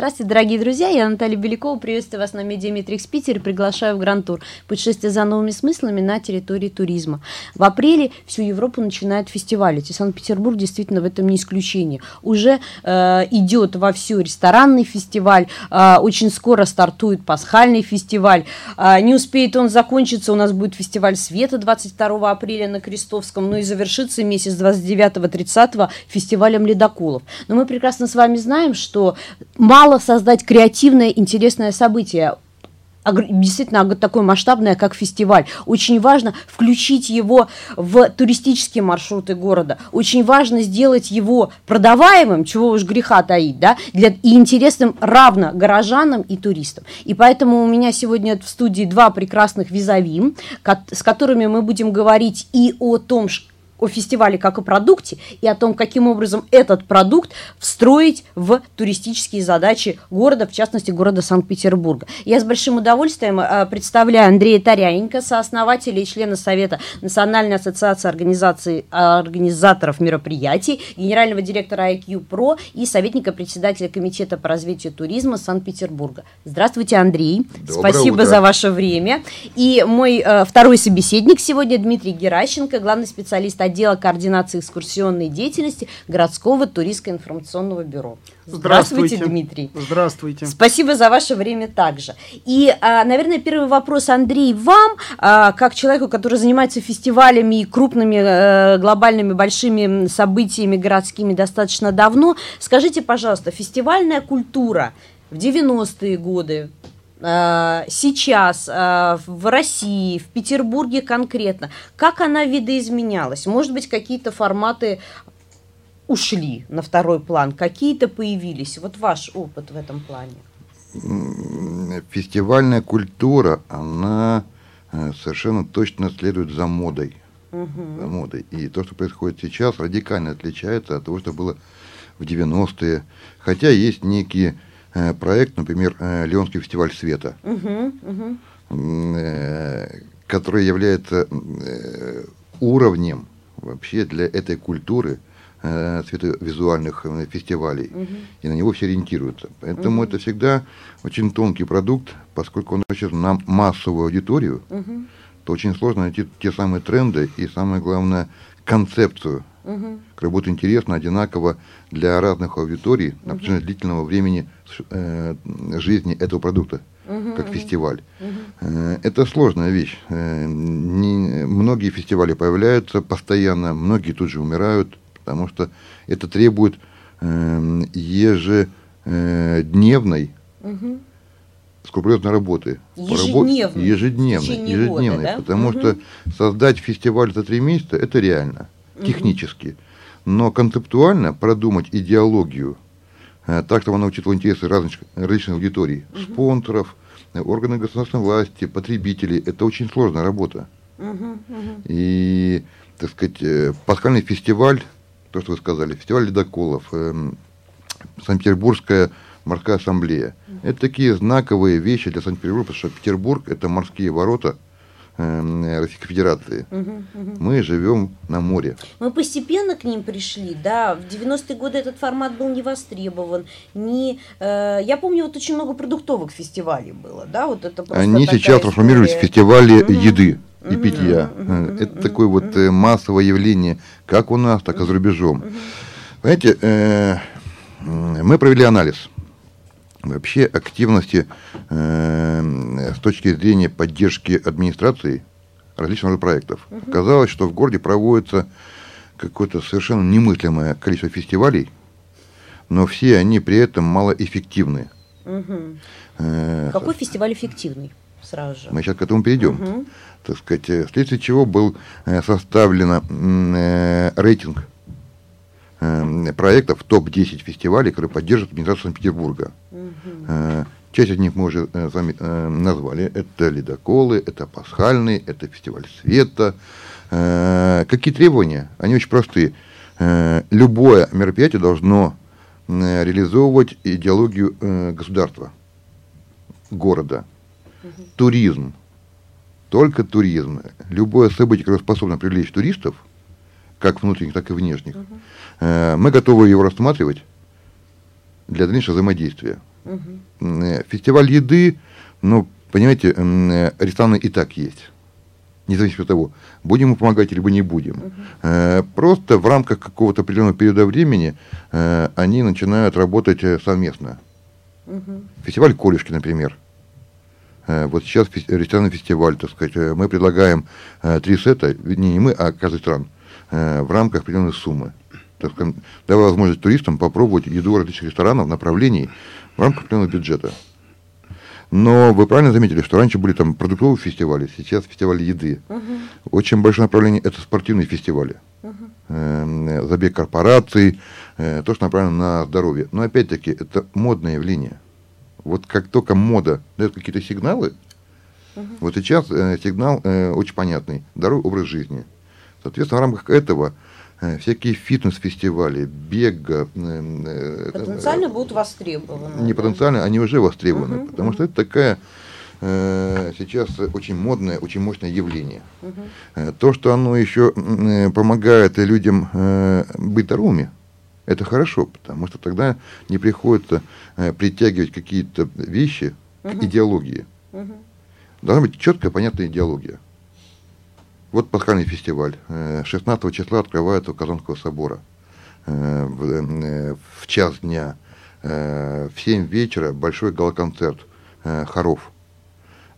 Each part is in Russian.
Здравствуйте, дорогие друзья, я Наталья Белякова, приветствую вас на Медиаметрикс Питер и приглашаю в Гранд-тур путешествие за новыми смыслами на территории туризма. В апреле всю Европу начинают фестивали, и Санкт-Петербург действительно в этом не исключение. Уже э, идет во всю ресторанный фестиваль, э, очень скоро стартует пасхальный фестиваль, э, не успеет он закончиться, у нас будет фестиваль света 22 апреля на Крестовском, ну и завершится месяц 29-30 фестивалем ледоколов. Но мы прекрасно с вами знаем, что мало мало создать креативное, интересное событие действительно такое масштабное, как фестиваль. Очень важно включить его в туристические маршруты города. Очень важно сделать его продаваемым, чего уж греха таить, да, для, и интересным равно горожанам и туристам. И поэтому у меня сегодня в студии два прекрасных визави, с которыми мы будем говорить и о том, о фестивале как о продукте и о том, каким образом этот продукт встроить в туристические задачи города, в частности, города Санкт-Петербурга. Я с большим удовольствием э, представляю Андрея Таряненко, сооснователя и члена Совета Национальной ассоциации организаций, организаторов мероприятий, генерального директора IQ Pro и советника председателя Комитета по развитию туризма Санкт-Петербурга. Здравствуйте, Андрей. Доброе Спасибо утро. за ваше время. И мой э, второй собеседник сегодня Дмитрий Геращенко, главный специалист отдела координации экскурсионной деятельности городского туристско-информационного бюро. Здравствуйте, Здравствуйте, Дмитрий. Здравствуйте. Спасибо за ваше время также. И, а, наверное, первый вопрос, Андрей, вам, а, как человеку, который занимается фестивалями и крупными э, глобальными большими событиями городскими достаточно давно, скажите, пожалуйста, фестивальная культура в 90-е годы, сейчас э, в России, в Петербурге конкретно, как она видоизменялась? Может быть, какие-то форматы ушли на второй план, какие-то появились? Вот ваш опыт в этом плане. Фестивальная культура, она э, совершенно точно следует за модой. Угу. За модой. И то, что происходит сейчас, радикально отличается от того, что было в 90-е. Хотя есть некие Э, проект, например, э, Леонский фестиваль света, угу, угу. который является уровнем вообще для этой культуры световизуальных фестивалей, угу. и на него все ориентируются. Поэтому угу. это всегда очень тонкий продукт, поскольку он рассчитан на массовую аудиторию, угу. то очень сложно найти те самые тренды и, самое главное, концепцию угу. как будет интересно одинаково для разных аудиторий на протяжении длительного времени э, жизни этого продукта, угу, как угу. фестиваль. Угу. Э, это сложная вещь. Э, не, многие фестивали появляются постоянно, многие тут же умирают, потому что это требует э, ежедневной угу скрупулезной работы. Ежедневной. Ежедневной, ежедневной года, да? потому угу. что создать фестиваль за три месяца – это реально технически. Но концептуально продумать идеологию э, так, чтобы она учитывала интересы разных, различных аудиторий, угу. спонсоров, органы государственной власти, потребителей, это очень сложная работа. Угу, угу. И, так сказать, э, пасхальный фестиваль, то, что вы сказали, фестиваль ледоколов, э, Санкт-Петербургская морская ассамблея. Угу. Это такие знаковые вещи для Санкт-Петербурга, потому что Петербург – это морские ворота – Российской Федерации. Угу, угу. Мы живем на море. Мы постепенно к ним пришли, да. В 90-е годы этот формат был не востребован. Не, э, я помню, вот очень много продуктовых фестивалей было, да, вот это Они сейчас трансформировались в фестивали угу. еды и угу, питья. Угу, это угу, такое угу. вот э, массовое явление, как у нас, так и за рубежом. Угу. Понимаете, э, мы провели анализ вообще активности э, с точки зрения поддержки администрации различных проектов. Угу. Оказалось, что в городе проводится какое-то совершенно немыслимое количество фестивалей, но все они при этом малоэффективны. Угу. Э, Какой фестиваль эффективный? Сразу же. Мы сейчас к этому перейдем. Угу. Так сказать, э, вследствие чего был э, составлен э, рейтинг э, проектов топ-10 фестивалей, которые поддерживают администрацию Санкт-Петербурга. Угу. Часть из них мы уже э, сами э, назвали. Это ледоколы, это пасхальный, это фестиваль света. Какие требования? Они очень простые. Любое мероприятие должно реализовывать идеологию государства, города, угу. туризм, только туризм. Любое событие, которое способно привлечь туристов, как внутренних, так и внешних, угу. Э, мы готовы его рассматривать для дальнейшего взаимодействия. Угу. Фестиваль еды, ну, понимаете, э, рестораны и так есть. Независимо от того, будем мы помогать или не будем. Угу. Просто в рамках какого-то определенного периода времени они начинают работать совместно. Угу. Фестиваль Колешки, например. Вот сейчас ресторанный фестиваль, так сказать, мы предлагаем три сета, не, не мы, а каждый стран, в рамках определенной суммы. Так сказать, давая возможность туристам попробовать еду различных ресторанов, направлений в рамках определенного бюджета. Но вы правильно заметили, что раньше были там продуктовые фестивали, сейчас фестивали еды. Угу. Очень большое направление это спортивные фестивали. Угу. Э, забег корпораций, э, то, что направлено на здоровье. Но опять-таки это модное явление. Вот как только мода дает какие-то сигналы, угу. вот сейчас э, сигнал э, очень понятный. Здоровый образ жизни. Соответственно, в рамках этого всякие фитнес-фестивали, бега. Э, потенциально будут востребованы. Не потенциально, они уже востребованы, угу, потому угу. что это такая сейчас очень модное, очень мощное явление. Угу. То, что оно еще помогает людям быть здоровыми, это хорошо, потому что тогда не приходится э, притягивать какие-то вещи угу. к идеологии. Угу. Должна быть четкая, понятная идеология. Вот пасхальный фестиваль. 16 э, числа открывается у Казанского собора. Э, в, в час дня. В 7 вечера большой галоконцерт хоров.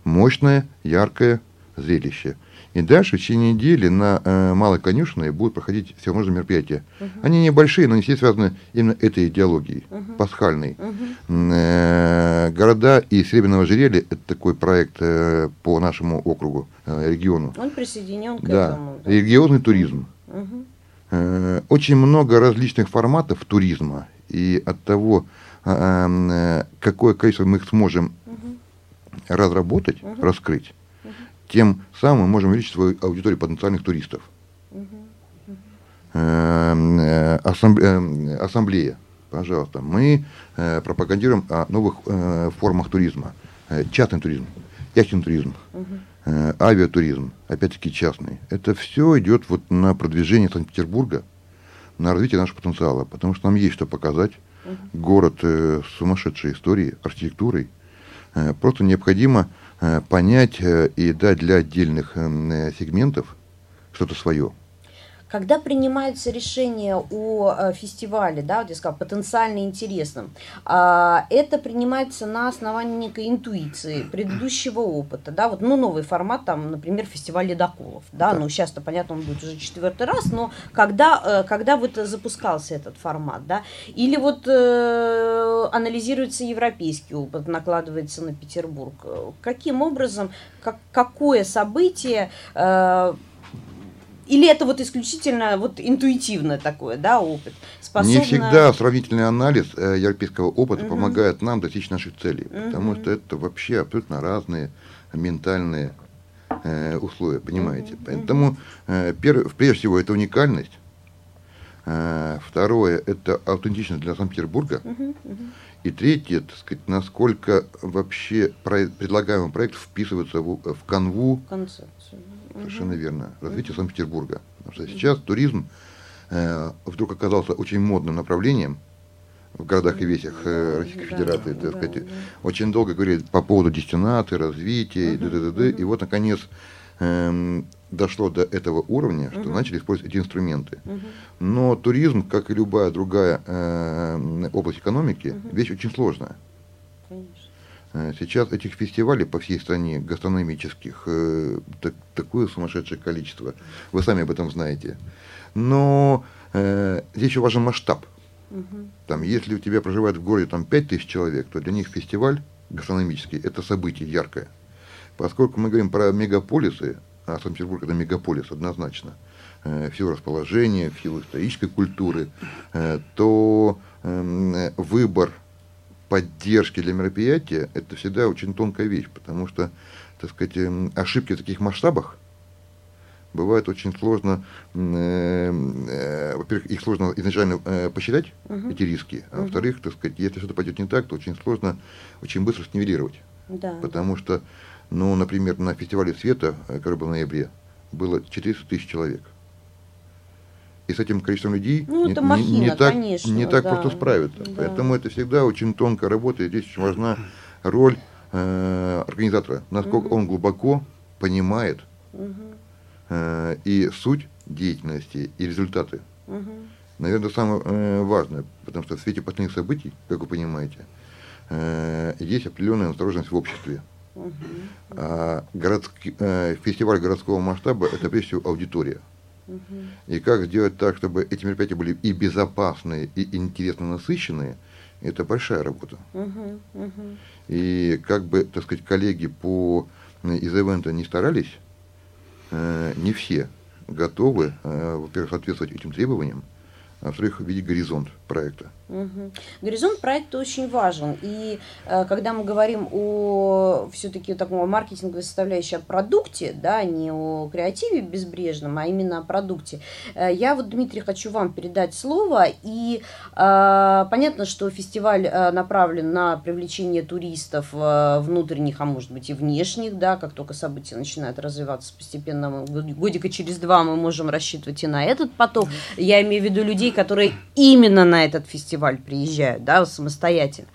Мощное, яркое зрелище. И дальше в течение недели на э, Малой Конюшиной будут проходить всевозможные мероприятия. Uh-huh. Они небольшие, но они все связаны именно этой идеологией, uh-huh. пасхальной. Uh-huh. Э, города и Серебряного ожерелья – это такой проект э, по нашему округу, э, региону. Он присоединен к да. этому. Да, регионный туризм. Uh-huh. Э, очень много различных форматов туризма, и от того, э, э, какое количество мы их сможем uh-huh. разработать, uh-huh. раскрыть, тем самым мы можем увеличить свою аудиторию потенциальных туристов. Э, э, ассамблея, пожалуйста. Мы э, пропагандируем о новых формах туризма. Частный туризм, яхтенный туризм, авиатуризм, опять-таки частный. Это все идет вот на продвижение Санкт-Петербурга, на развитие нашего потенциала, потому что нам есть что показать. Город с сумасшедшей историей, архитектурой. Просто необходимо понять э, и дать для отдельных э, сегментов что-то свое. Когда принимается решение о фестивале, да, вот я сказала, потенциально интересном, а, это принимается на основании некой интуиции, предыдущего опыта, да, вот, ну, новый формат, там, например, фестиваль ледоколов, да, ну, сейчас-то, понятно, он будет уже четвертый раз, но когда, когда вот запускался этот формат, да, или вот э, анализируется европейский опыт, накладывается на Петербург, каким образом, как, какое событие э, или это вот исключительно вот интуитивно такое, да, опыт? Способно... Не всегда сравнительный анализ э, европейского опыта угу. помогает нам достичь наших целей, угу. потому что это вообще абсолютно разные ментальные э, условия, понимаете? Угу. Поэтому э, перв, прежде всего это уникальность, э, второе это аутентичность для Санкт-Петербурга, угу. Угу. и третье, так сказать, насколько вообще про, предлагаемый проект вписывается в, в канву. Концепцию Совершенно верно. Развитие Санкт-Петербурга. Потому что сейчас туризм э, вдруг оказался очень модным направлением в городах и весях э, Российской да, Федерации. Да, сказать. Да, Очень долго говорили по поводу дестинации, развития, угу, и, д -д -д и вот наконец э, дошло до этого уровня, что угу. начали использовать эти инструменты. Угу. Но туризм, как и любая другая э, область экономики, угу. вещь очень сложная. Э, сейчас этих фестивалей по всей стране гастрономических э, так, такое сумасшедшее количество. Вы сами об этом знаете. Но э, здесь еще важен масштаб. Угу. Там, если у тебя проживает в городе там, 5 тысяч человек, то для них фестиваль гастрономический – это событие яркое. Поскольку мы говорим про мегаполисы, а Санкт-Петербург – это мегаполис однозначно, э, в силу расположения, в силу исторической культуры, э, то э, выбор поддержки для мероприятия, это всегда очень тонкая вещь, потому что, так сказать, эм, ошибки в таких масштабах бывает очень сложно, э, э, во-первых, их сложно изначально э, посчитать, uh-huh. эти риски, а uh-huh. во-вторых, так сказать, если что-то пойдет не так, то очень сложно, очень быстро снивелировать Да. Потому что, ну, например, на фестивале света, э, который был в ноябре, было 400 тысяч человек. И с этим количеством людей ну, не, махина, не, так, конечно, не так да. просто справиться. Да. Поэтому это всегда очень тонкая работа, и здесь очень важна роль э, организатора, насколько угу. он глубоко понимает угу. э, и суть деятельности, и результаты. Угу. Наверное, самое э, важное, потому что в свете последних событий, как вы понимаете, э, есть определенная осторожность в обществе. Угу. А городский, э, фестиваль городского масштаба – это прежде всего аудитория. И как сделать так, чтобы эти мероприятия были и безопасные, и интересно насыщенные, это большая работа. И как бы, так сказать, коллеги по из ивента не старались, э, не все готовы, э, во-первых, соответствовать этим требованиям, а во-вторых, видеть горизонт проекта. Угу. Горизонт проекта очень важен. И э, когда мы говорим о все-таки таком маркетинговой составляющей, о продукте, да, не о креативе безбрежном, а именно о продукте, э, я вот, Дмитрий, хочу вам передать слово. И э, понятно, что фестиваль э, направлен на привлечение туристов э, внутренних, а может быть и внешних, да, как только события начинают развиваться постепенно, годика через два мы можем рассчитывать и на этот поток. Я имею в виду людей, которые именно на этот фестиваль приезжают, да, самостоятельно.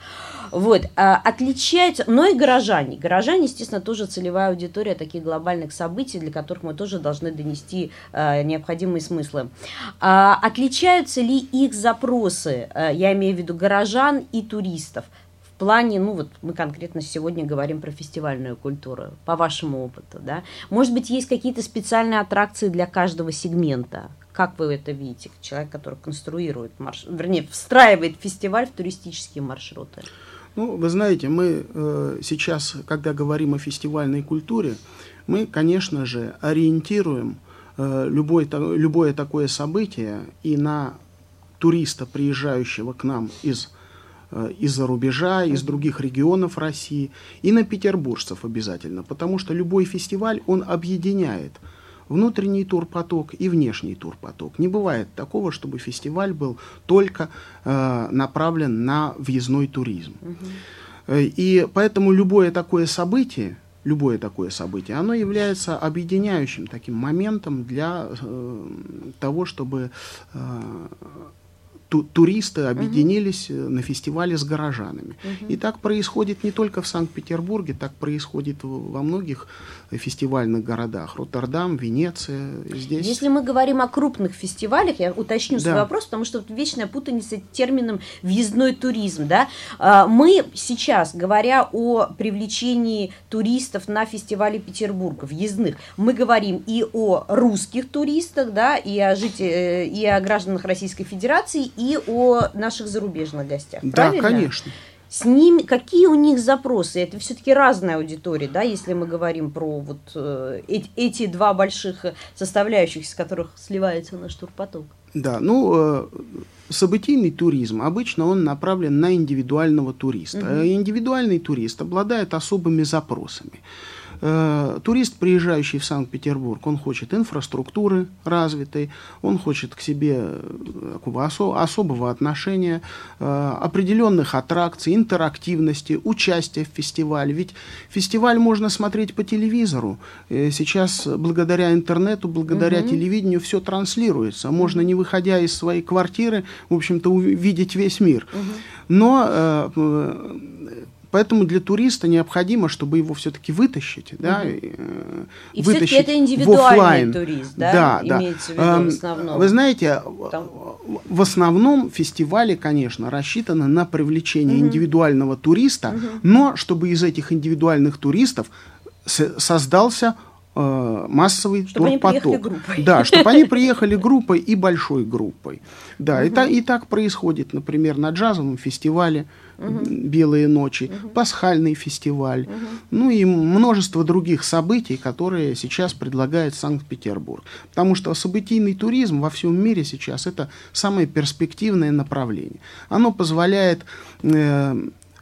Вот, а, отличается, но и горожане. Горожане, естественно, тоже целевая аудитория таких глобальных событий, для которых мы тоже должны донести а, необходимые смыслы. А, отличаются ли их запросы, я имею в виду горожан и туристов, в плане, ну вот мы конкретно сегодня говорим про фестивальную культуру, по вашему опыту, да? Может быть, есть какие-то специальные аттракции для каждого сегмента, как вы это видите, человек, который конструирует маршрут, вернее, встраивает фестиваль в туристические маршруты? Ну, вы знаете, мы э, сейчас, когда говорим о фестивальной культуре, мы, конечно же, ориентируем э, любой, любое такое событие и на туриста, приезжающего к нам из э, из-за рубежа, из других регионов России, и на петербуржцев обязательно, потому что любой фестиваль, он объединяет внутренний турпоток и внешний турпоток. Не бывает такого, чтобы фестиваль был только э, направлен на въездной туризм. Угу. И поэтому любое такое событие, любое такое событие, оно является объединяющим таким моментом для э, того, чтобы э, ту туристы объединились угу. на фестивале с горожанами. Угу. И так происходит не только в Санкт-Петербурге, так происходит во многих фестивальных городах. Роттердам, Венеция, здесь. Если мы говорим о крупных фестивалях, я уточню да. свой вопрос, потому что тут вечная путаница термином въездной туризм. Да? А, мы сейчас, говоря о привлечении туристов на фестивале Петербурга, въездных, мы говорим и о русских туристах, да, и о, жителях, э, и о гражданах Российской Федерации, и о наших зарубежных гостях. Да, правильно? конечно. С ними, какие у них запросы? Это все-таки разная аудитория, да, если мы говорим про вот э, эти, два больших составляющих, из которых сливается наш турпоток. Да, ну, э, событийный туризм обычно он направлен на индивидуального туриста. Угу. Индивидуальный турист обладает особыми запросами. Э, турист, приезжающий в Санкт-Петербург, он хочет инфраструктуры развитой, он хочет к себе э, такого осо- особого отношения, э, определенных аттракций, интерактивности, участия в фестивале. Ведь фестиваль можно смотреть по телевизору. Сейчас благодаря интернету, благодаря угу. телевидению все транслируется. Можно, не выходя из своей квартиры, в общем-то, увидеть весь мир. Угу. Но Поэтому для туриста необходимо, чтобы его все-таки вытащить, угу. да, и вытащить это индивидуальный турист, да, да, да. имеется в виду в основном. Вы знаете, Там... в основном фестивали, конечно, рассчитаны на привлечение угу. индивидуального туриста, угу. но чтобы из этих индивидуальных туристов создался э, массовый чтобы турпоток. Да, чтобы они приехали группой и большой группой. Да, угу. и, та, и так происходит, например, на джазовом фестивале угу. «Белые ночи», угу. пасхальный фестиваль, угу. ну и множество других событий, которые сейчас предлагает Санкт-Петербург. Потому что событийный туризм во всем мире сейчас это самое перспективное направление. Оно позволяет э,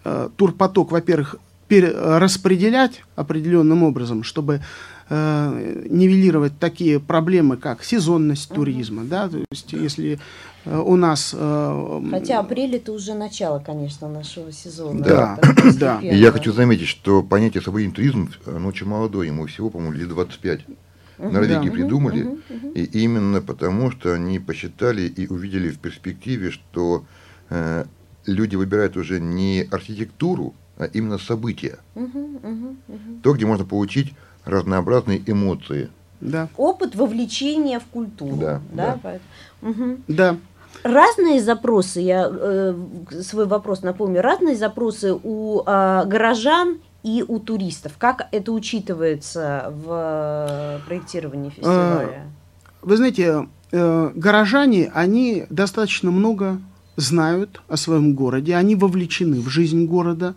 э, турпоток, во-первых, распределять определенным образом, чтобы э, нивелировать такие проблемы, как сезонность туризма, да, то есть если э, у нас... Э, Хотя апрель это уже начало, конечно, нашего сезона. Да, да. И я хочу заметить, что понятие свободный туризм, оно очень молодое, ему всего, по-моему, лет 25. Uh-huh. Норвегии да. придумали, uh-huh, uh-huh. и именно потому, что они посчитали и увидели в перспективе, что э, люди выбирают уже не архитектуру, а именно события. Uh-huh, uh-huh, uh-huh. То, где можно получить разнообразные эмоции. Да. Опыт вовлечения в культуру. Да. Да. Да. Угу. да. Разные запросы, я э, свой вопрос напомню, разные запросы у э, горожан и у туристов. Как это учитывается в проектировании фестиваля? Вы знаете, э, горожане, они достаточно много знают о своем городе, они вовлечены в жизнь города.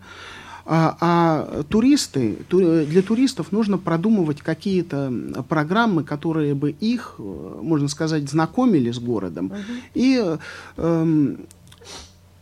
А, а туристы, для туристов нужно продумывать какие-то программы, которые бы их, э, можно сказать, знакомили с городом. Uh-huh. И э,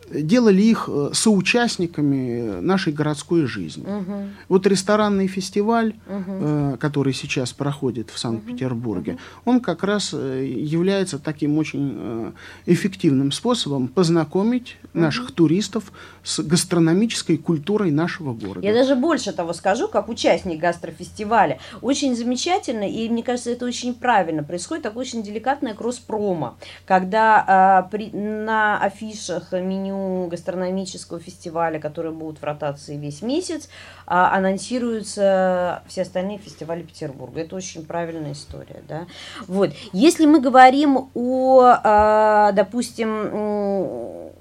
делали их э, соучастниками нашей городской жизни. Угу. Вот ресторанный фестиваль, угу. который сейчас проходит в Санкт-Петербурге, угу. он как раз э, является таким очень эффективным способом познакомить угу. наших туристов с гастрономической культурой нашего города. Я даже больше того скажу, как участник гастрофестиваля. Очень замечательно, и мне кажется, это очень правильно. Происходит такое очень деликатное кросс-промо, когда а, при, на афишах меню гастрономического фестиваля, которые будут в ротации весь месяц, а, анонсируются все остальные фестивали Петербурга. Это очень правильная история. Да? Вот. Если мы говорим о, а, допустим,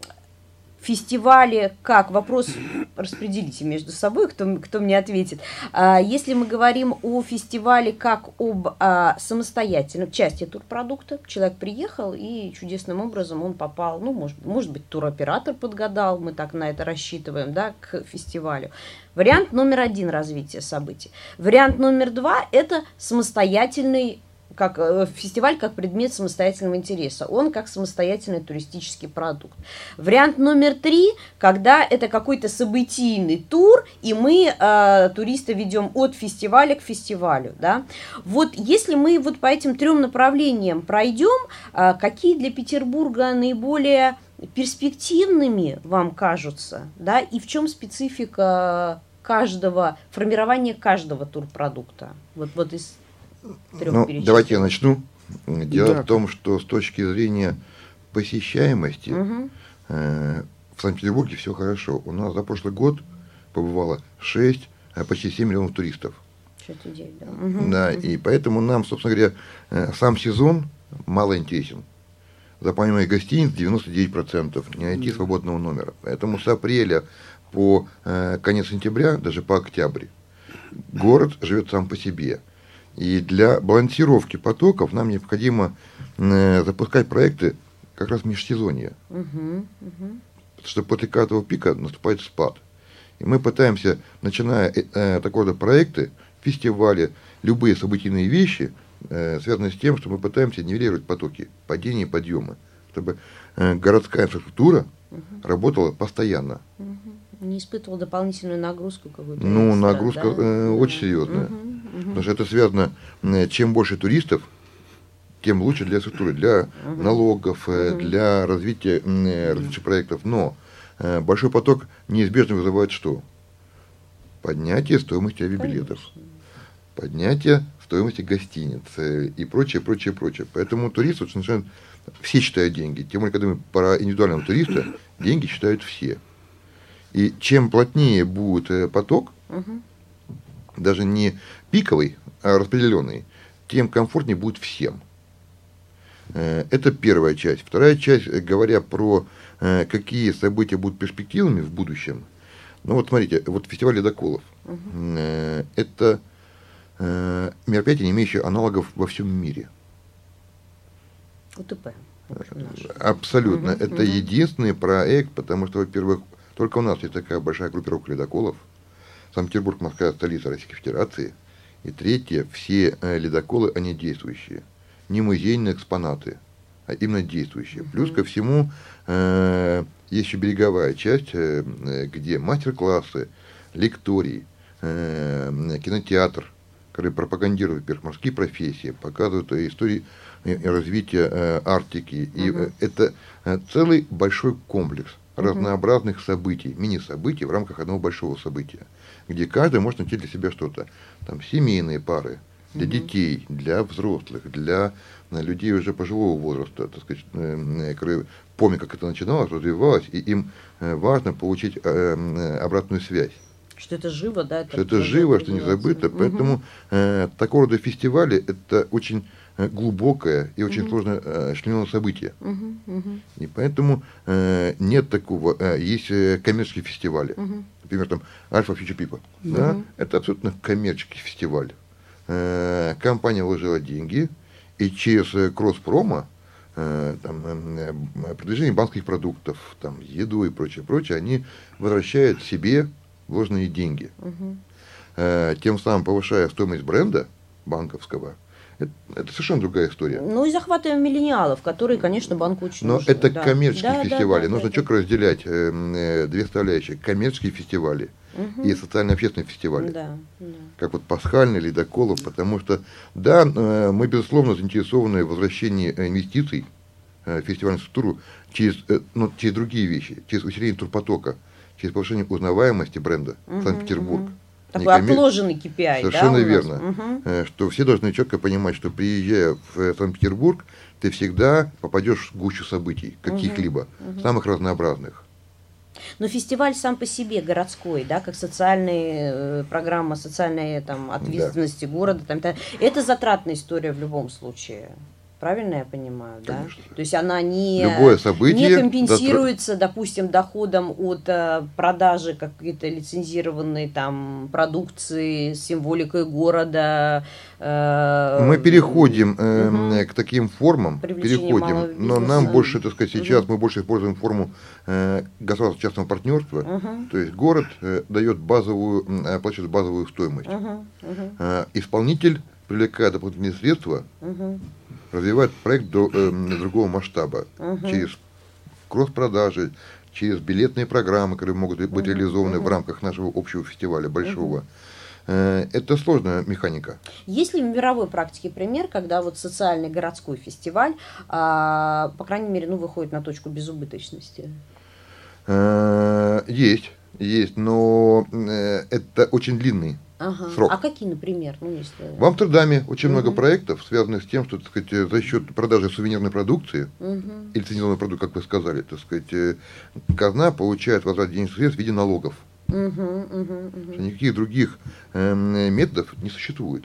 фестивале как? Вопрос распределите между собой, кто, кто мне ответит. А, если мы говорим о фестивале как об а, самостоятельном части турпродукта, человек приехал и чудесным образом он попал, ну, может, может быть, туроператор подгадал, мы так на это рассчитываем, да, к фестивалю. Вариант номер один развития событий. Вариант номер два – это самостоятельный как э, фестиваль как предмет самостоятельного интереса, он как самостоятельный туристический продукт. Вариант номер три, когда это какой-то событийный тур, и мы э, туриста ведем от фестиваля к фестивалю, да. Вот если мы вот по этим трем направлениям пройдем, э, какие для Петербурга наиболее перспективными вам кажутся, да, и в чем специфика каждого, формирования каждого турпродукта, вот, вот из ну, давайте я начну. Дело да. в том, что с точки зрения посещаемости угу. э, в Санкт-Петербурге все хорошо. У нас за прошлый год побывало 6, а почти 7 миллионов туристов. День, да. Угу. да, угу. и поэтому нам, собственно говоря, э, сам сезон мало интересен. Заполняемых гостиниц 99%, не найти свободного номера. Поэтому с апреля по э, конец сентября, даже по октябрь, город живет сам по себе. И для балансировки потоков нам необходимо э, запускать проекты как раз межсезонья. Угу, угу. Потому что после каждого пика наступает спад. И мы пытаемся, начиная э, э, такого рода проекты, фестивали, любые событийные вещи, э, связанные с тем, что мы пытаемся нивелировать потоки, падения и подъемы, чтобы э, городская инфраструктура угу. работала постоянно. Угу. Не испытывал дополнительную нагрузку какую-то? Ну, нагрузка да? э, очень серьезная. Угу. Потому что это связано, чем больше туристов, тем лучше для структуры, для угу. налогов, угу. для развития различных проектов. Но э, большой поток неизбежно вызывает что? Поднятие стоимости авиабилетов, поднятие стоимости гостиниц э, и прочее, прочее, прочее. Поэтому турист вот, начинает, все считают деньги. Тем более, когда мы про индивидуального туриста, деньги считают все. И чем плотнее будет поток, угу даже не пиковый, а распределенный, тем комфортнее будет всем. Э, это первая часть. Вторая часть, э, говоря про э, какие события будут перспективными в будущем. Ну вот смотрите, вот фестиваль ледоколов. Угу. Это мероприятие, не имеющее аналогов во всем мире. УТП. Абсолютно. Угу, это угу. единственный проект, потому что, во-первых, только у нас есть такая большая группировка ледоколов. Санкт-Петербург, Москва, столица Российской Федерации. И третье, все э, ледоколы, они действующие. Не музейные экспонаты, а именно действующие. Плюс ко всему, э, есть еще береговая часть, э, где мастер-классы, лекторий, э, кинотеатр, который пропагандирует, во-первых, морские профессии, показывают истории развития э, Арктики. И это целый большой комплекс разнообразных событий, мини-событий в рамках одного большого события, где каждый может найти для себя что-то. Там семейные пары, для детей, для взрослых, для э, людей уже пожилого возраста, так сказать, э, которые помнят, как это начиналось, развивалось, и им э, важно получить э, э, обратную связь. Что это живо, да? Что это живо, что не забыто. Мгм. Поэтому э, такого рода фестивали это очень э, глубокое и очень Мгм. сложно э, членное событие. Мгм, мгм, И поэтому э, нет такого. э, есть э, коммерческие фестивали. мгм. Например, там Альфа Future People. Да? Это абсолютно коммерческий фестиваль. Э, компания вложила деньги, и через э, Кроспрома э, там, э, э, продвижение банковских продуктов, там, еду и прочее, прочее, они возвращают себе вложенные деньги. Э, тем самым повышая стоимость бренда банковского. Это, это совершенно другая история. Ну и захватываем миллениалов, которые, конечно, банку очень Но нужны. это Да. коммерческие Да, да, фестивали. да, Нужно да, четко разделять э, э, две составляющие. Коммерческие фестивали Мгм. и социально-общественные фестивали. Да, да. Как вот Пасхальный, Ледоколов, потому что, да, э, мы, безусловно, заинтересованы в возвращении инвестиций э, в фестивальную структуру через, э, ну, через другие вещи, через усиление турпотока, через повышение узнаваемости бренда Мгм, Санкт-Петербург. мгм. Такой коммер- отложенный KPI, да, Совершенно нас? верно. Э, Что все должны четко понимать, что приезжая в э, Санкт-Петербург, ты всегда попадешь в гущу событий, каких-либо, самых разнообразных. Но фестиваль сам по себе городской, да, как социальная э, программа социальной там, ответственности города, там, та- это затратная история в любом случае. Правильно я понимаю, Конечно. да? То есть она не, Любое событие не компенсируется, допустим, доходом от э, продажи какой-то лицензированной там продукции с символикой города. э, Мы переходим э, мгм. к таким формам, переходим, но нам больше, так сказать, сейчас мы больше используем форму э, государственно-частного партнерства. Мгм. То есть город э, дает базовую, м, оплачивает базовую стоимость. Мгм, мгм, Э, исполнитель, привлекая дополнительные средства, мгм, развивает проект до э, другого масштаба. Мгм. Через кросс-продажи, через билетные программы, которые могут быть реализованы в рамках нашего общего фестиваля большого. Э, Это сложная механика. Есть ли в мировой практике пример, когда вот социальный городской фестиваль, а, по крайней мере, ну, выходит на точку безубыточности? Э, Есть, есть, но э, это очень длинный Ага. срок. А какие, например? Ну, если... В Амстердаме очень много Мгм. проектов, связанных с тем, что так сказать, э, за счет продажи сувенирной продукции, Мгм. или лицензионный продукт, как вы сказали, так сказать, э, казна получает возврат денежных средств в виде налогов. Мгм, мгм. Что никаких других эм, методов не существует.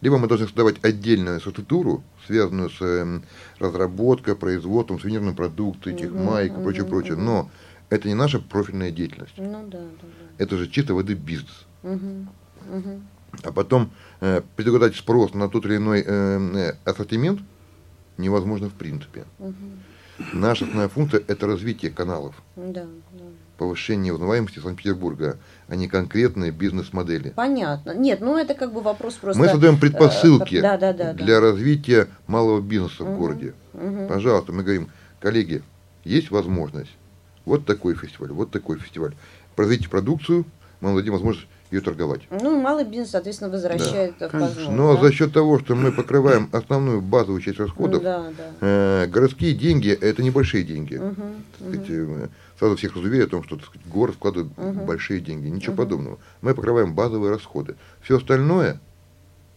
Либо мы должны создавать отдельную структуру, связанную с эм, разработкой, производством сувенирной продукции, этих маек и прочее, мгм, прочее. Но это не наша профильная деятельность. Ну, да, да, Это же чисто воды бизнес. да. Мгм. А потом э, предугадать спрос на тот или иной э, э, ассортимент невозможно в принципе. Мгм. Наша основная функция – это развитие каналов, Да, да. повышение узнаваемости Санкт-Петербурга, а не конкретные бизнес-модели. Понятно. Нет, ну это как бы вопрос просто... Мы создаем э, предпосылки да, да, да, да. для развития малого бизнеса в Мгм. городе. Мгм. Пожалуйста, мы говорим, коллеги, есть возможность, вот такой фестиваль, вот такой фестиваль. Произведите продукцию, мы вам дадим возможность ее торговать. Ну, малый бизнес, соответственно, возвращает в конечно. Но да? за счет того, что мы покрываем основную базовую часть расходов, Да, да. э, городские деньги – это небольшие деньги. Так сказать, э, Сразу всех разуверяю о том, что сказать, город вкладывает большие деньги. Ничего подобного. Мы покрываем базовые расходы. Все остальное,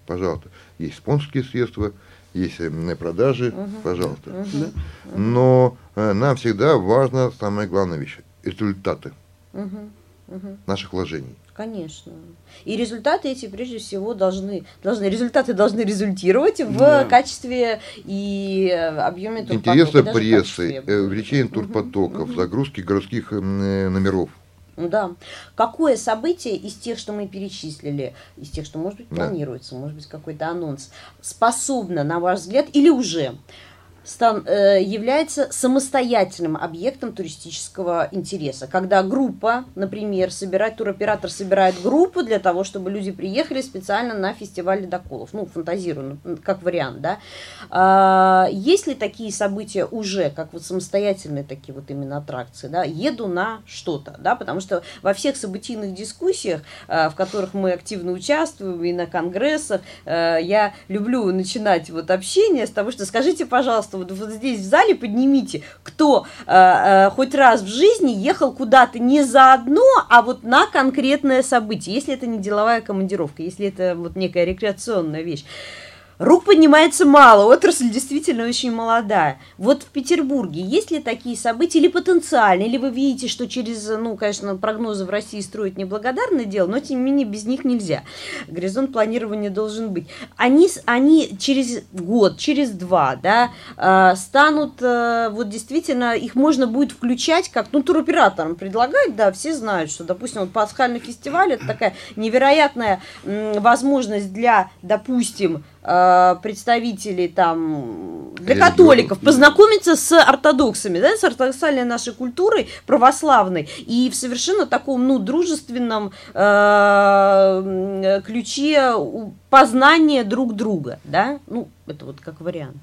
пожалуйста, есть спонсорские средства, есть э, продажи, пожалуйста. Да. Но э, нам всегда важно самая главная вещь – результаты Мгм, мгм. наших вложений. Конечно. И результаты эти, прежде всего, должны, должны результаты должны результировать в Да. качестве и э, объеме турпотока, Интереса прессы, э, увеличение турпотоков, загрузки городских э, номеров. Да. Какое событие из тех, что мы перечислили, из тех, что, может быть, Да. планируется, может быть, какой-то анонс, способно, на ваш взгляд, или уже стан, э, является самостоятельным объектом туристического интереса. Когда группа, например, собирает, туроператор собирает группу для того, чтобы люди приехали специально на фестиваль ледоколов. Ну, фантазирую, как вариант, да. А, есть ли такие события уже, как вот самостоятельные такие вот именно аттракции, да, еду на что-то, да, потому что во всех событийных дискуссиях, а, в которых мы активно участвуем, и на конгрессах, а, я люблю начинать вот общение с того, что скажите, пожалуйста, пожалуйста, вот, вот здесь в зале поднимите, кто э, э, хоть раз в жизни ехал куда-то не за одно, а вот на конкретное событие, если это не деловая командировка, если это вот некая рекреационная вещь. Рук поднимается мало, отрасль действительно очень молодая. Вот в Петербурге есть ли такие события или потенциально, или вы видите, что через, ну, конечно, прогнозы в России строить неблагодарное дело, но тем не менее без них нельзя. Горизонт планирования должен быть. Они, они через год, через два, да, а, станут, э, вот действительно, их можно будет включать как, ну, туроператорам предлагать, да, все знают, что, допустим, вот пасхальный фестиваль это такая невероятная возможность для, допустим, Э, представителей там для католиков познакомиться с ортодоксами, да, с ортодоксальной нашей культурой православной и в совершенно таком ну дружественном э, ключе познания друг друга, да, ну это вот как вариант.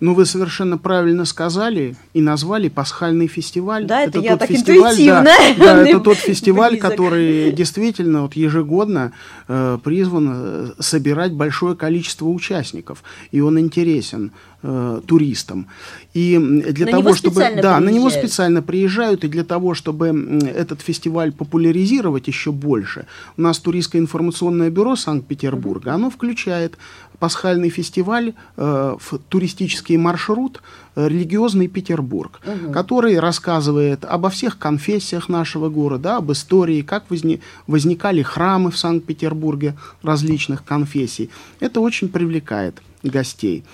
Ну, вы совершенно правильно сказали и назвали пасхальный фестиваль. Да, это, это я тот так фестиваль, интуитивно. Да, да, это тот фестиваль, близок. который действительно вот ежегодно э, призван э, собирать большое количество участников, и он интересен э, туристам. И для на того, чтобы да, приезжают. на него специально приезжают, и для того, чтобы этот фестиваль популяризировать еще больше, у нас туристское информационное бюро Санкт-Петербурга, оно включает пасхальный фестиваль э, в туристический маршрут э, «Религиозный Петербург», угу. который рассказывает обо всех конфессиях нашего города, об истории, как возни, возникали храмы в Санкт-Петербурге различных конфессий. Это очень привлекает гостей.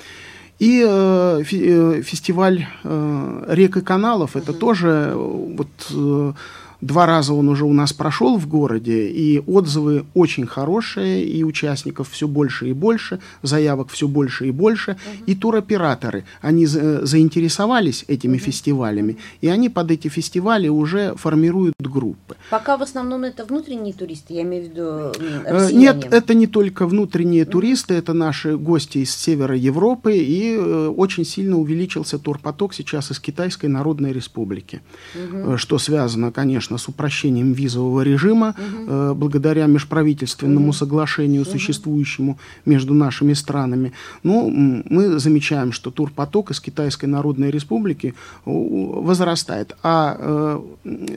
И э, э фестиваль э, рек и каналов, это тоже э, вот... Э, Два раза он уже у нас прошел в городе, и отзывы очень хорошие, и участников все больше и больше, заявок все больше и больше, угу. и туроператоры, они за, заинтересовались этими угу. фестивалями, и они под эти фестивали уже формируют группы. Пока в основном это внутренние туристы, я имею в виду э, россияне. Нет, это не только внутренние туристы, это наши гости из севера Европы, и э, очень сильно увеличился турпоток сейчас из Китайской Народной Республики, угу. что связано, конечно, конечно, с упрощением визового режима, угу. благодаря межправительственному угу. соглашению, существующему между нашими странами. Но ну, мы замечаем, что турпоток из Китайской Народной Республики возрастает. А э,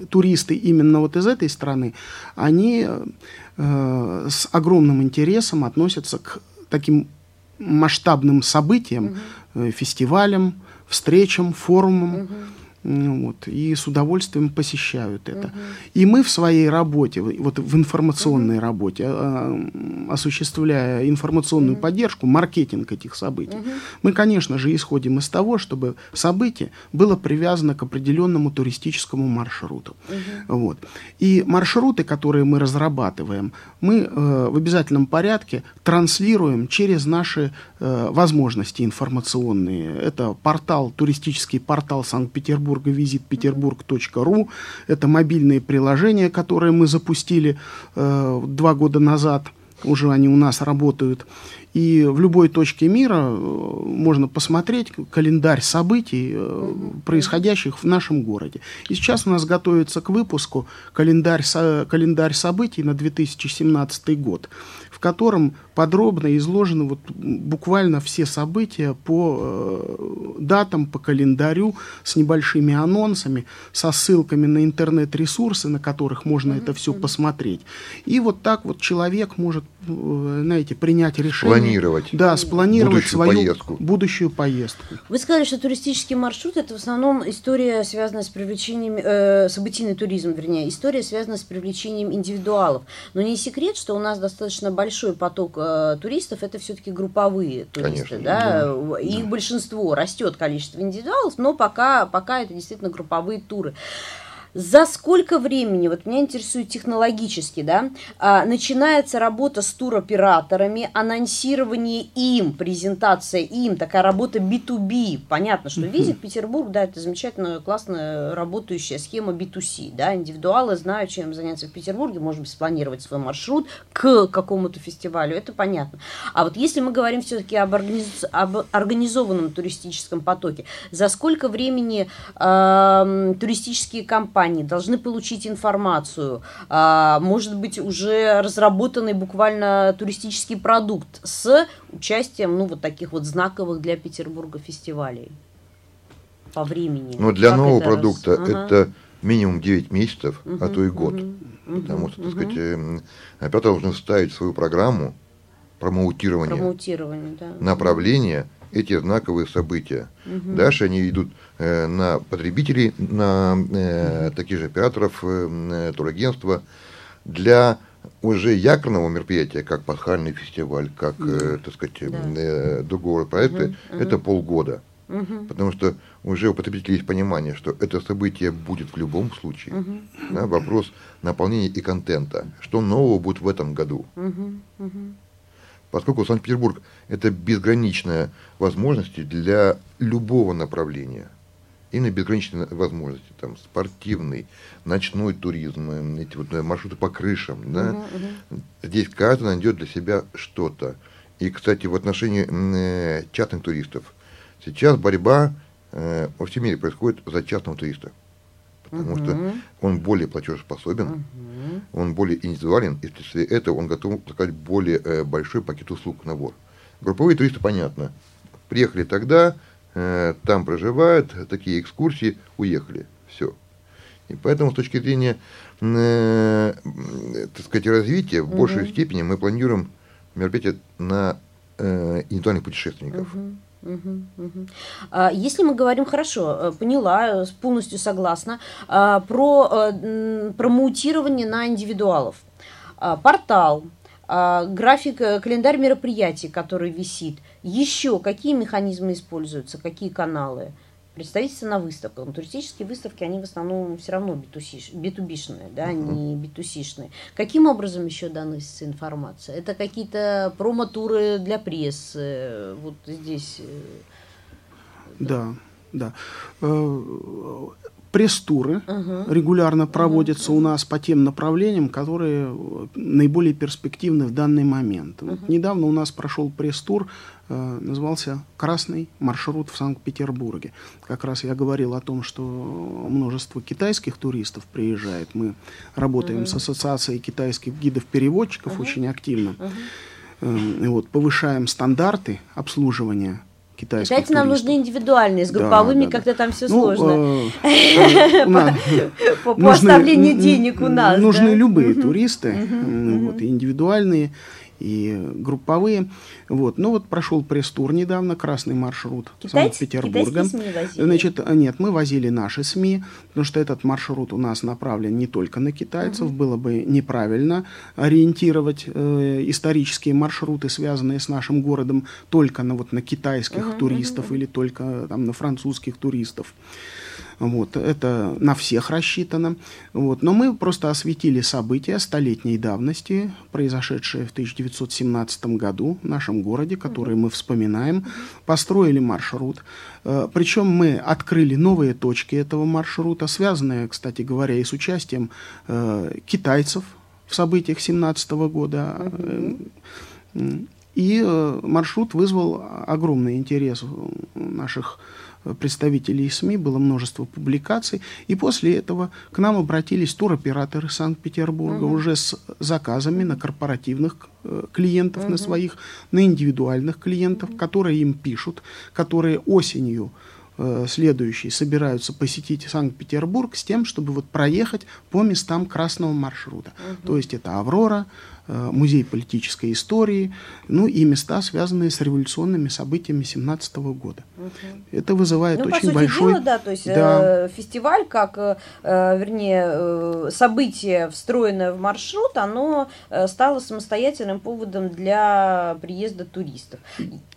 туристы именно вот из этой страны, они э, с огромным интересом относятся к таким масштабным событиям, угу. фестивалям, встречам, форумам. Угу вот, и с удовольствием посещают это. Угу. И мы в своей работе, вот в информационной угу. работе, а, осуществляя информационную угу. поддержку, маркетинг этих событий, угу. мы, конечно же, исходим из того, чтобы событие было привязано к определенному туристическому маршруту. Угу. Вот. И маршруты, которые мы разрабатываем, мы э, в обязательном порядке транслируем через наши э, возможности информационные. Это портал, туристический портал Санкт-Петербург Петербурга визитпетербург.ру. Это мобильные приложения, которые мы запустили э, два года назад. Уже они у нас работают. И в любой точке мира э, можно посмотреть календарь событий, э, происходящих в нашем городе. И сейчас у нас готовится к выпуску календарь, календарь событий на 2017 год, котором подробно изложены вот буквально все события по э, датам, по календарю, с небольшими анонсами, со ссылками на интернет-ресурсы, на которых можно mm-hmm. это все посмотреть. И вот так вот человек может, знаете, принять решение. Спланировать. Да, спланировать будущую свою поездку. будущую поездку. Вы сказали, что туристический маршрут это в основном история, связанная с привлечением, э, событийный туризм, вернее, история, связанная с привлечением индивидуалов. Но не секрет, что у нас достаточно большой поток э, туристов это все-таки групповые туристы, Конечно, да? да, их да. большинство растет количество индивидуалов, но пока, пока это действительно групповые туры. За сколько времени, вот меня интересует технологически, да, а, начинается работа с туроператорами, анонсирование им, презентация им, такая работа B2B. Понятно, что видит Петербург, да, это замечательная, классная работающая схема B2C, да, индивидуалы знают, чем заняться в Петербурге, может спланировать свой маршрут к какому-то фестивалю, это понятно. А вот если мы говорим все-таки об, организ... об организованном туристическом потоке, за сколько времени э, туристические компании компании должны получить информацию, а, может быть, уже разработанный буквально туристический продукт с участием, ну, вот таких вот знаковых для Петербурга фестивалей по времени. Но для как нового это продукта раз? это минимум 9 месяцев, угу, а то и год. Угу, потому что, так угу. сказать, эм, оператор должен ставить свою программу промоутирования, промоутирование, да. направления эти знаковые события. Угу. Дальше они идут э, на потребителей, на э, таких же операторов, э, турагентства. Для уже якорного мероприятия, как пасхальный фестиваль, как, э, так сказать, да. э, другого проекта, угу. это полгода. Угу. Потому что уже у потребителей есть понимание, что это событие будет в любом случае. Угу. Да, вопрос наполнения и контента. Что нового будет в этом году. Угу. Угу поскольку Санкт-Петербург – это безграничная возможности для любого направления. Именно безграничные возможности, там, спортивный, ночной туризм, эти вот маршруты по крышам. Да? Угу, угу. Здесь каждый найдет для себя что-то. И, кстати, в отношении э, частных туристов. Сейчас борьба э, во всем мире происходит за частного туриста. Потому угу. что он более платежеспособен, угу он более индивидуален, и вследствие этого он готов заказать более э, большой пакет услуг, набор. Групповые туристы, понятно. Приехали тогда, э, там проживают, такие экскурсии, уехали. Все. И поэтому с точки зрения, э, так сказать, развития, в большей угу. степени мы планируем мероприятия на э, индивидуальных путешественников. Угу. А, если мы говорим, хорошо, э, поняла, э, полностью согласна, а, про э, промоутирование на индивидуалов. А, портал, график, календарь мероприятий, который висит. Еще какие механизмы используются, какие каналы? Представительство на выставках. Но туристические выставки, они в основном все равно битубишные, да, не битусишные. Каким образом еще доносится информация? Это какие-то промо-туры для прессы, вот здесь. Э, да, да. Э, пресс-туры угу. регулярно проводятся угу. у нас по тем направлениям, которые наиболее перспективны в данный момент. Угу. Вот недавно у нас прошел пресс-тур Э, назывался «Красный маршрут в Санкт-Петербурге». Как раз я говорил о том, что множество китайских туристов приезжает. Мы работаем uh-huh. с Ассоциацией китайских гидов-переводчиков uh-huh. очень активно. Uh-huh. Вот, повышаем стандарты обслуживания китайских Китайцы туристов. нам нужны индивидуальные, с групповыми да, да, как-то там все ну, сложно. Э, по оставлению денег у нас. Нужны любые туристы, вот, индивидуальные и групповые. Вот. Ну вот прошел пресс-тур недавно, красный маршрут Санкт-Петербурга. Значит, нет, мы возили наши СМИ, потому что этот маршрут у нас направлен не только на китайцев. Угу. Было бы неправильно ориентировать э, исторические маршруты, связанные с нашим городом, только на, вот, на китайских угу, туристов угу. или только там, на французских туристов. Вот, это на всех рассчитано. Вот, но мы просто осветили события столетней давности, произошедшие в 1917 году в нашем городе, которые мы вспоминаем, построили маршрут. Э, Причем мы открыли новые точки этого маршрута, связанные, кстати говоря, и с участием э, китайцев в событиях 17 года. И э, маршрут вызвал огромный интерес наших представителей СМИ, было множество публикаций. И после этого к нам обратились туроператоры Санкт-Петербурга угу. уже с заказами на корпоративных э, клиентов, угу. на своих, на индивидуальных клиентов, угу. которые им пишут, которые осенью э, следующие собираются посетить Санкт-Петербург с тем, чтобы вот проехать по местам красного маршрута. Угу. То есть это Аврора, музей политической истории, ну и места, связанные с революционными событиями 17 года. Угу. Это вызывает ну, очень по сути большой... Дела, да, то есть да. Э, фестиваль, как, э, вернее, э, событие, встроенное в маршрут, оно э, стало самостоятельным поводом для приезда туристов,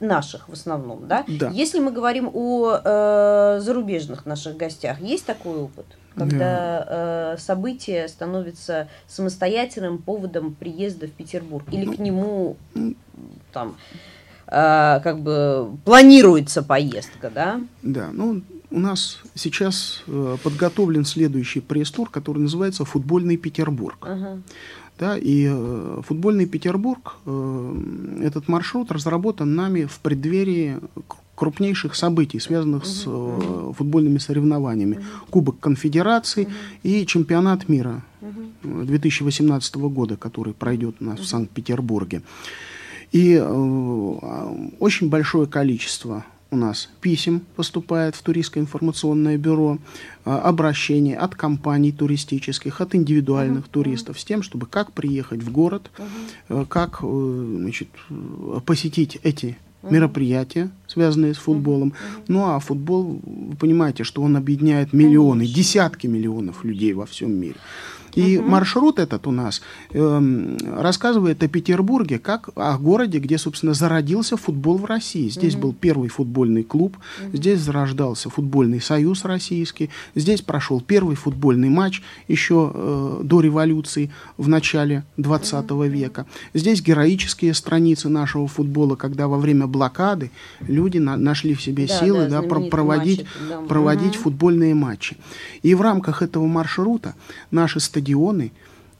наших в основном, да? да. Если мы говорим о э, зарубежных наших гостях, есть такой опыт? Когда э, событие становится самостоятельным поводом приезда в Петербург или к нему там э, как бы планируется поездка, да? Да, ну у нас сейчас э, подготовлен следующий пресс-тур, который называется «Футбольный Петербург». Ага. Да, и э, футбольный Петербург, э, этот маршрут разработан нами в преддверии крупнейших событий, связанных с э, футбольными соревнованиями. Кубок конфедерации и чемпионат мира 2018 года, который пройдет у нас в Санкт-Петербурге. И э, очень большое количество у нас писем поступает в туристское информационное бюро, а, обращений от компаний туристических, от индивидуальных uh-huh. туристов с тем, чтобы как приехать в город, uh-huh. как э, значит, посетить эти мероприятия, связанные с футболом. Ну а футбол, вы понимаете, что он объединяет миллионы, Конечно. десятки миллионов людей во всем мире. И угу. маршрут этот у нас э, рассказывает о Петербурге как о городе, где, собственно, зародился футбол в России. Здесь угу. был первый футбольный клуб, угу. здесь зарождался футбольный союз российский, здесь прошел первый футбольный матч еще э, до революции в начале 20 угу. века. Здесь героические страницы нашего футбола, когда во время блокады люди на, нашли в себе да, силы да, да, проводить, матчи, да. проводить угу. футбольные матчи. И в рамках этого маршрута наши стадионы стадионы,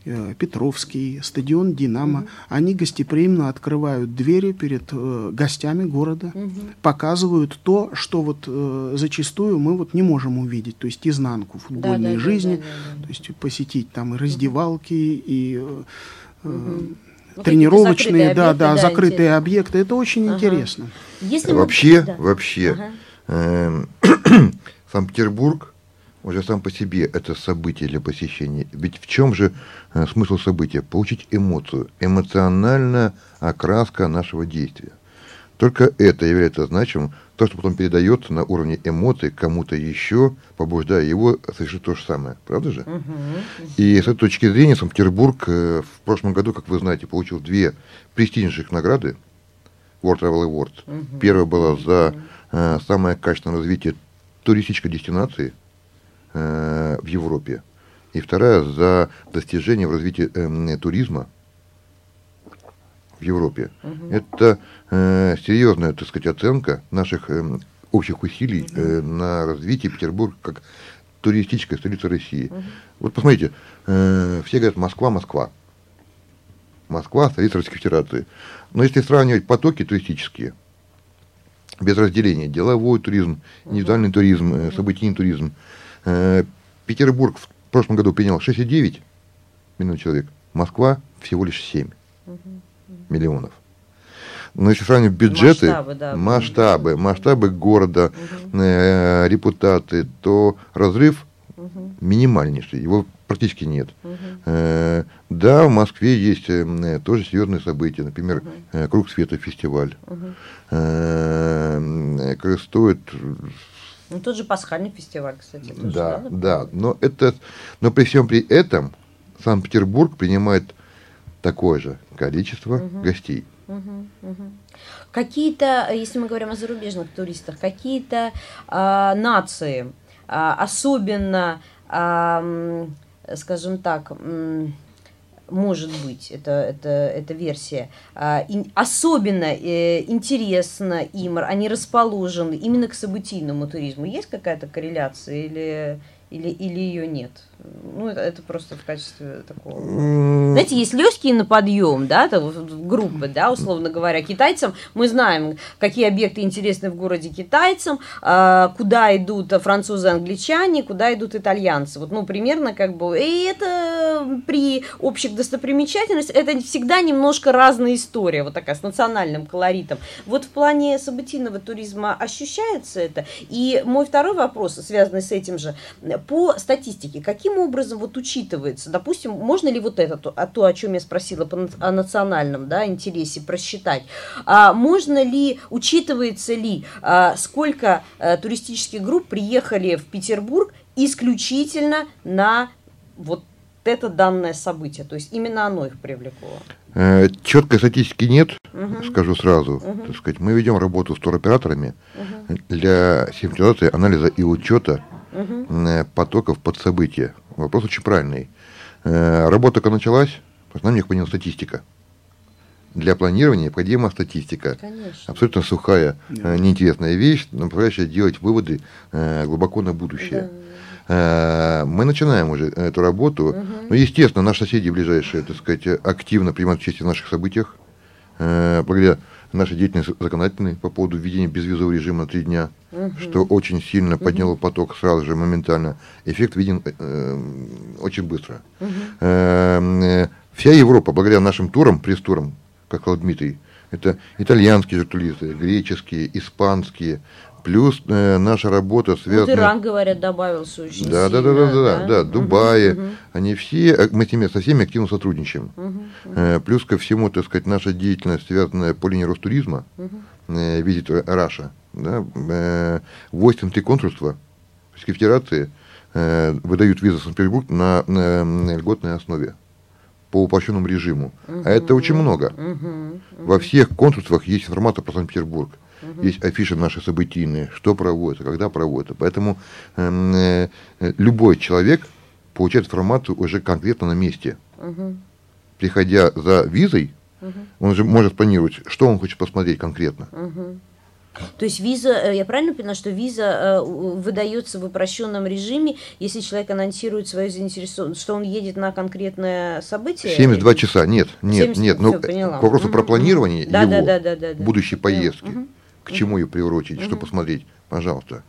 э, Петровский, стадион «Динамо», угу. они гостеприимно открывают двери перед э, гостями города, угу. показывают то, что вот э, зачастую мы вот не можем увидеть, то есть изнанку футбольной да, да, жизни, да, да, да, да. то есть посетить там и раздевалки, и э, угу. тренировочные, да, объекты, да, да, закрытые интересно. объекты, это очень ага. интересно. Если вообще, мы... вообще, ага. э, Санкт-Петербург уже сам по себе это событие для посещения. Ведь в чем же э, смысл события? Получить эмоцию, эмоциональная окраска нашего действия. Только это является значимым. То, что потом передается на уровне эмоций кому-то еще, побуждая его совершить то же самое. Правда же? И с этой точки зрения Санкт-Петербург э, в прошлом году, как вы знаете, получил две престижнейших награды. World Travel Award. Первая была за э, самое качественное развитие туристической дестинации – в Европе. И вторая за достижение в развитии э, туризма в Европе. Угу. Это э, серьезная, так сказать, оценка наших э, общих усилий э, на развитие Петербурга как туристической столицы России. Угу. Вот посмотрите, э, все говорят Москва, Москва. Москва, столица Российской Федерации. Но если сравнивать потоки туристические, без разделения, деловой туризм, индивидуальный туризм, э, событийный туризм, Э, Петербург в прошлом году принял 6,9 миллионов человек. Москва всего лишь 7 угу. миллионов. Но если сравнивать бюджеты, масштабы, да, масштабы, масштабы города, угу. э, репутации, то разрыв угу. минимальнейший, его практически нет. Угу. Э, да, в Москве есть э, тоже серьезные события, например, угу. э, Круг света фестиваль, угу. э, который стоит ну, тот же пасхальный фестиваль, кстати. Тоже, да, да, да. Но, это, но при всем при этом Санкт-Петербург принимает такое же количество угу. гостей. Угу, угу. Какие-то, если мы говорим о зарубежных туристах, какие-то э, нации, э, особенно, э, скажем так, э, может быть, это, это, эта версия, а, особенно э, интересно им, они расположены именно к событийному туризму. Есть какая-то корреляция или, или, или ее нет? Ну, это, это просто в качестве такого. Знаете, есть легкие на подъем, да, там, группы, да, условно говоря, китайцам. Мы знаем, какие объекты интересны в городе китайцам, а, куда идут французы, англичане, куда идут итальянцы. Вот, ну, примерно как бы. И это при общих достопримечательностях, это всегда немножко разная история, вот такая, с национальным колоритом. Вот в плане событийного туризма ощущается это. И мой второй вопрос, связанный с этим же, по статистике, каким образом вот учитывается, допустим, можно ли вот это, то, а то о чем я спросила, по, о национальном да, интересе просчитать, а можно ли, учитывается ли, а, сколько а, туристических групп приехали в Петербург исключительно на вот это данное событие, то есть именно оно их привлекло? Э, четкой статистики нет, угу. скажу сразу. Угу. Так сказать, мы ведем работу с туроператорами угу. для систематизации, анализа и учета угу. потоков под события. Вопрос очень правильный. Работа только началась, нам необходима статистика. Для планирования необходима статистика. Конечно. Абсолютно сухая, да. неинтересная вещь, но позволяющая делать выводы глубоко на будущее. Да. Мы начинаем уже эту работу. Угу. Ну, естественно, наши соседи ближайшие, так сказать, активно принимают участие в наших событиях. Благодаря нашей деятельности законодательной по поводу введения безвизового режима на три дня, угу. что очень сильно угу. подняло поток сразу же, моментально. Эффект виден э, очень быстро. Угу. Э, вся Европа, благодаря нашим турам, пресс-турам, как сказал Дмитрий, это итальянские журналисты, греческие, испанские, Плюс э, наша работа связана... Вот Иран, говорят, добавился очень да, сильно. Да, да, да, да, да, да, Дубае. Угу. Они все, э, мы с ними, со всеми активно сотрудничаем. Угу. Э, плюс ко всему, так сказать, наша деятельность, связанная по линии Ростуризма, угу. Э, визит Раша, да, э, 83 консульства Российской Федерации э, выдают визу в Санкт-Петербург на, на, на льготной основе по упрощенному режиму. Угу. А это очень много. Угу. Во всех консульствах есть информация про Санкт-Петербург. Угу. Есть афиши наши событийные, что проводится, когда проводится. Поэтому эм, э, любой человек получает информацию уже конкретно на месте. Угу. Приходя за визой, угу. он же может планировать, что он хочет посмотреть конкретно. Угу. То есть виза, э, я правильно поняла, что виза э, выдается в упрощенном режиме, если человек анонсирует свою заинтересованность, что он едет на конкретное событие? 72 часа, нет, нет, 70, нет. Ну, по вопросу угу. про планирование угу. его да, да, да, да, да, будущей поездки. Угу к чему ее приурочить, что посмотреть, пожалуйста.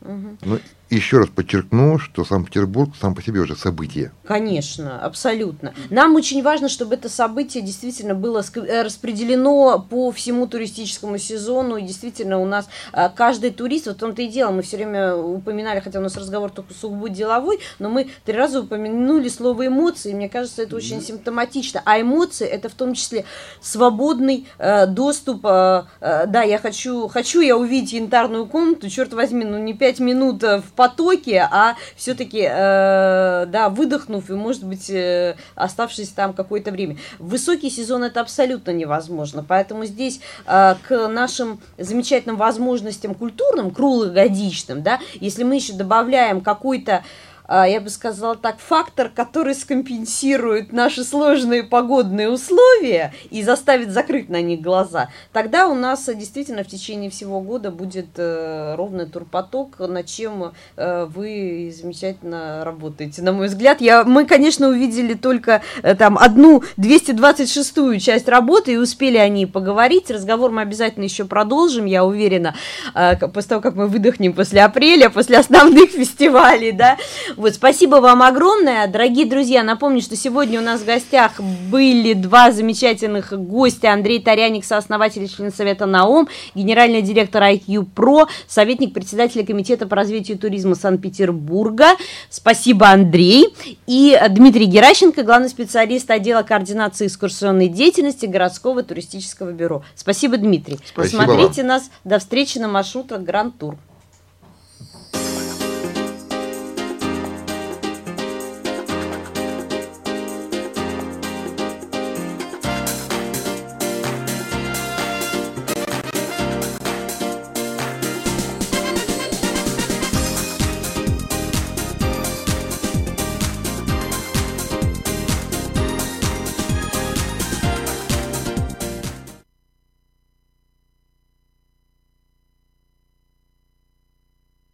Ну, еще раз подчеркну, что Санкт-Петербург сам по себе уже событие. Конечно, абсолютно. Нам очень важно, чтобы это событие действительно было э, распределено по всему туристическому сезону. И действительно у нас э, каждый турист, вот в том-то и дело, мы все время упоминали, хотя у нас разговор только сугубо деловой, но мы три раза упомянули слово эмоции. И мне кажется, это очень симптоматично. А эмоции это в том числе свободный э, доступ. Э, э, да, я хочу, хочу я увидеть янтарную комнату, черт возьми, ну не пять минут в потоке, а все-таки, э, да, выдохнув и, может быть, э, оставшись там какое-то время. Высокий сезон это абсолютно невозможно, поэтому здесь э, к нашим замечательным возможностям культурным, круглогодичным, да, если мы еще добавляем какой-то я бы сказала так, фактор, который скомпенсирует наши сложные погодные условия и заставит закрыть на них глаза, тогда у нас действительно в течение всего года будет э, ровный турпоток, над чем э, вы замечательно работаете. На мой взгляд, я, мы, конечно, увидели только э, там одну 226-ю часть работы и успели о ней поговорить. Разговор мы обязательно еще продолжим, я уверена, после того, как мы выдохнем после апреля, после основных фестивалей, да, вот, спасибо вам огромное. Дорогие друзья, напомню, что сегодня у нас в гостях были два замечательных гостя. Андрей Таряник, сооснователь и член Совета НАОМ, генеральный директор IQ Pro, советник председателя Комитета по развитию туризма Санкт-Петербурга. Спасибо, Андрей. И Дмитрий Геращенко, главный специалист отдела координации экскурсионной деятельности городского туристического бюро. Спасибо, Дмитрий. Спасибо Смотрите вам. нас. До встречи на маршрутах Гранд Тур.